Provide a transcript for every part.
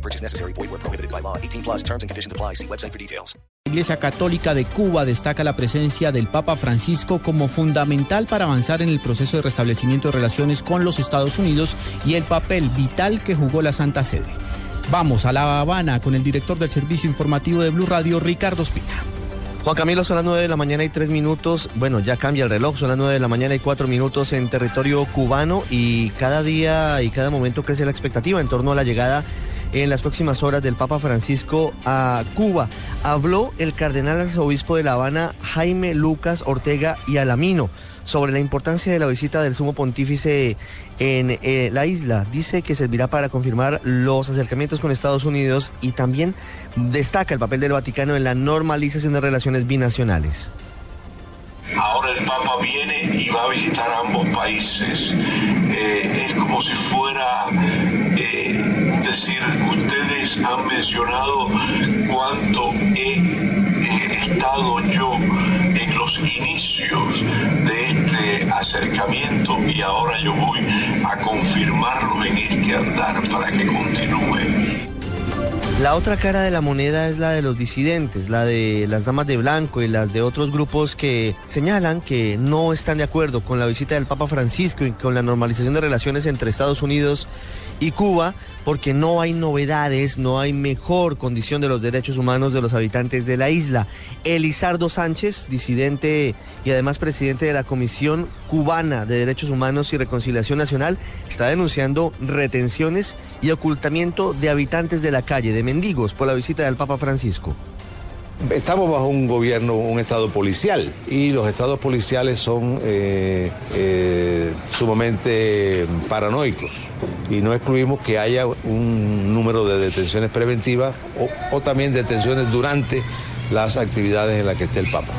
No purchase necessary. Void where prohibited by law. 18 plus terms and conditions apply. See website for details. La Iglesia Católica de Cuba destaca la presencia del Papa Francisco como fundamental para avanzar en el proceso de restablecimiento de relaciones con los Estados Unidos y el papel vital que jugó la Santa Sede. Vamos a La Habana con el director del servicio informativo de Blue Radio, Ricardo Espina. Juan Camilo, son las 9 de la mañana y 3 minutos. Bueno, ya cambia el reloj, son las 9 de la mañana y 4 minutos en territorio cubano y cada día y cada momento crece la expectativa en torno a la llegada en las próximas horas del Papa Francisco a Cuba. Habló el cardenal arzobispo de La Habana, Jaime Lucas Ortega y Alamino, sobre la importancia de la visita del sumo pontífice en eh, la isla. Dice que servirá para confirmar los acercamientos con Estados Unidos y también destaca el papel del Vaticano en la normalización de relaciones binacionales. Ahora el Papa viene y va a visitar ambos países. Eh, es como si fuera han mencionado cuánto he eh, estado yo en los inicios de este acercamiento y ahora yo voy a confirmarlo en este andar para que continúe. La otra cara de la moneda es la de los disidentes, la de las damas de blanco y las de otros grupos que señalan que no están de acuerdo con la visita del Papa Francisco y con la normalización de relaciones entre Estados Unidos y Cuba porque no hay novedades, no hay mejor condición de los derechos humanos de los habitantes de la isla. Elizardo Sánchez, disidente y además presidente de la Comisión Cubana de Derechos Humanos y Reconciliación Nacional, está denunciando retenciones y ocultamiento de habitantes de la calle, de mendigos, por la visita del Papa Francisco. Estamos bajo un gobierno, un estado policial, y los estados policiales son eh, eh, sumamente paranoicos. Y no excluimos que haya un número de detenciones preventivas o, o también detenciones durante las actividades en las que esté el Papa.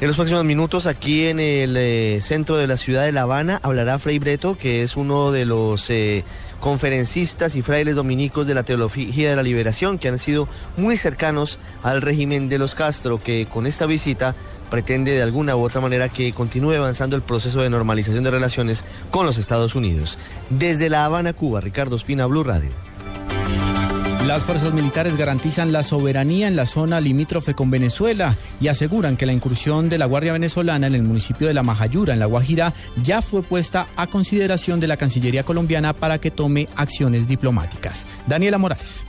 En los próximos minutos, aquí en el eh, centro de la ciudad de La Habana, hablará Frei Breto, que es uno de los eh, conferencistas y frailes dominicos de la Teología de la Liberación, que han sido muy cercanos al régimen de los Castro, que con esta visita pretende de alguna u otra manera que continúe avanzando el proceso de normalización de relaciones con los Estados Unidos. Desde La Habana, Cuba, Ricardo Espina, Blue Radio. Las fuerzas militares garantizan la soberanía en la zona limítrofe con Venezuela y aseguran que la incursión de la Guardia Venezolana en el municipio de La Majayura, en La Guajira, ya fue puesta a consideración de la Cancillería colombiana para que tome acciones diplomáticas. Daniela Morales.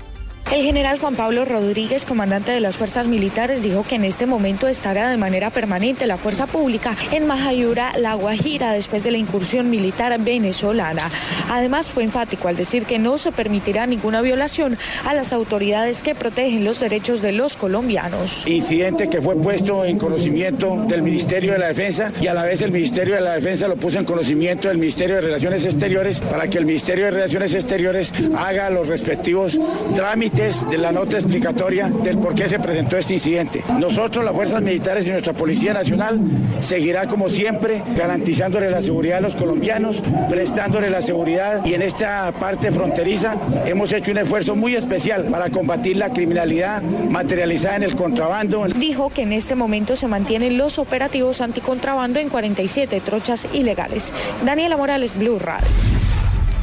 El general Juan Pablo Rodríguez, comandante de las fuerzas militares, dijo que en este momento estará de manera permanente la fuerza pública en Majayura, La Guajira, después de la incursión militar venezolana. Además, fue enfático al decir que no se permitirá ninguna violación a las autoridades que protegen los derechos de los colombianos. Incidente que fue puesto en conocimiento del Ministerio de la Defensa y a la vez el Ministerio de la Defensa lo puso en conocimiento del Ministerio de Relaciones Exteriores para que el Ministerio de Relaciones Exteriores haga los respectivos trámites de la nota explicatoria del por qué se presentó este incidente. Nosotros, las fuerzas militares y nuestra Policía Nacional, seguirá como siempre garantizándole la seguridad a los colombianos, prestándole la seguridad y en esta parte fronteriza hemos hecho un esfuerzo muy especial para combatir la criminalidad materializada en el contrabando. Dijo que en este momento se mantienen los operativos anticontrabando en 47 trochas ilegales. Daniela Morales, Blue Radio.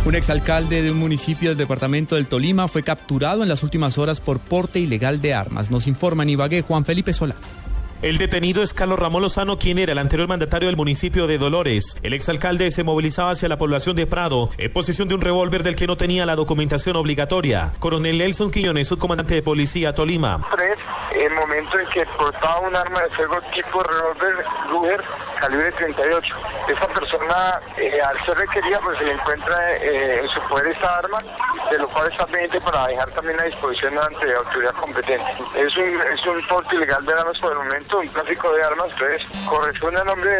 Un exalcalde de un municipio del departamento del Tolima fue capturado en las últimas horas por porte ilegal de armas. Nos informa en Ibagué Juan Felipe Solano. El detenido es Carlos Ramón Lozano, quien era el anterior mandatario del municipio de Dolores. El exalcalde se movilizaba hacia la población de Prado en posesión de un revólver del que no tenía la documentación obligatoria. Coronel Nelson Quiñones, subcomandante de policía Tolima. Tres, el momento en que portaba un arma de fuego tipo revólver Ruger calibre 38. Esta persona, eh, al ser requerida, pues se le encuentra eh, en su poder esta arma, de lo cual está pendiente para dejar también a disposición ante la autoridad competente. Es un, es porte ilegal de armas por el momento, un tráfico de armas, entonces corresponde al nombre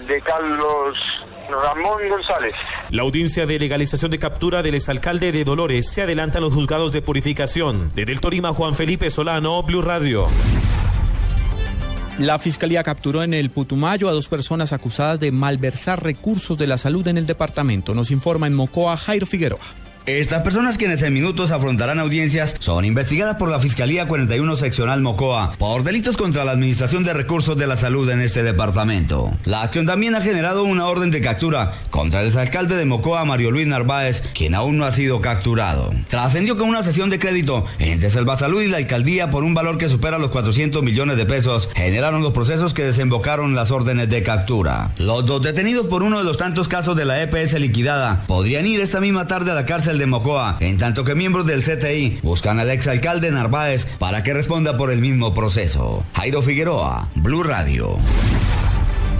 de Carlos Ramón González. La audiencia de legalización de captura del exalcalde de Dolores se adelanta en los juzgados de purificación. Desde el Torima, Juan Felipe Solano, Blue Radio. La fiscalía capturó en el Putumayo a dos personas acusadas de malversar recursos de la salud en el departamento. Nos informa en Mocoa Jairo Figueroa. Estas personas quienes en minutos afrontarán audiencias son investigadas por la Fiscalía 41 Seccional Mocoa por delitos contra la Administración de Recursos de la Salud en este departamento. La acción también ha generado una orden de captura contra el exalcalde de Mocoa, Mario Luis Narváez, quien aún no ha sido capturado. Trascendió que una sesión de crédito entre Salud y la alcaldía por un valor que supera los 400 millones de pesos generaron los procesos que desembocaron las órdenes de captura. Los dos detenidos por uno de los tantos casos de la EPS liquidada podrían ir esta misma tarde a la cárcel de Mocoa, en tanto que miembros del CTI buscan al exalcalde Narváez para que responda por el mismo proceso. Jairo Figueroa, Blue Radio.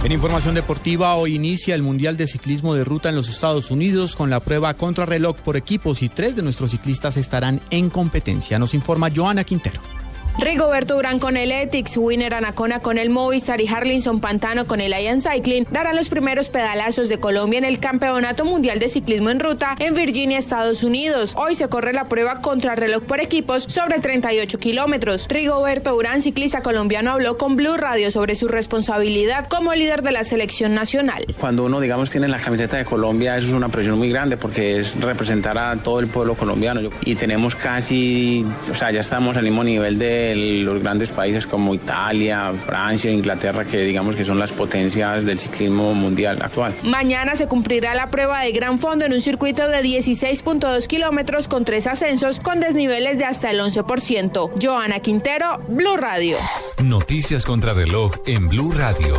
En información deportiva, hoy inicia el Mundial de Ciclismo de Ruta en los Estados Unidos con la prueba contrarreloj por equipos y tres de nuestros ciclistas estarán en competencia. Nos informa Joana Quintero. Rigoberto Urán con el Ethics, Winner Anacona con el Movistar y Harlinson Pantano con el Ian Cycling darán los primeros pedalazos de Colombia en el Campeonato Mundial de Ciclismo en Ruta en Virginia, Estados Unidos. Hoy se corre la prueba contra reloj por equipos sobre 38 kilómetros. Rigoberto Urán, ciclista colombiano, habló con Blue Radio sobre su responsabilidad como líder de la selección nacional. Cuando uno, digamos, tiene la camiseta de Colombia, eso es una presión muy grande porque es representar a todo el pueblo colombiano. Y tenemos casi, o sea, ya estamos al mismo nivel de los grandes países como Italia, Francia, Inglaterra, que digamos que son las potencias del ciclismo mundial actual. Mañana se cumplirá la prueba de gran fondo en un circuito de 16.2 kilómetros con tres ascensos con desniveles de hasta el 11%. Joana Quintero, Blue Radio. Noticias contra reloj en Blue Radio.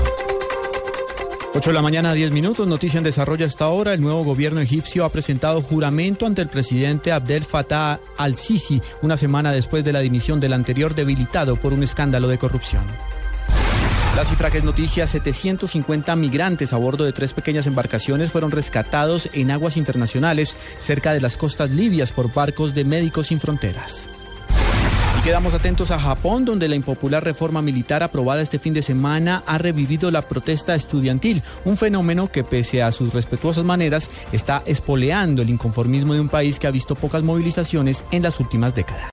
8 de la mañana, 10 minutos. Noticia en desarrollo hasta ahora. El nuevo gobierno egipcio ha presentado juramento ante el presidente Abdel Fattah al-Sisi una semana después de la dimisión del anterior debilitado por un escándalo de corrupción. La cifra que es noticia, 750 migrantes a bordo de tres pequeñas embarcaciones fueron rescatados en aguas internacionales cerca de las costas libias por barcos de Médicos Sin Fronteras. Quedamos atentos a Japón, donde la impopular reforma militar aprobada este fin de semana ha revivido la protesta estudiantil, un fenómeno que pese a sus respetuosas maneras está espoleando el inconformismo de un país que ha visto pocas movilizaciones en las últimas décadas.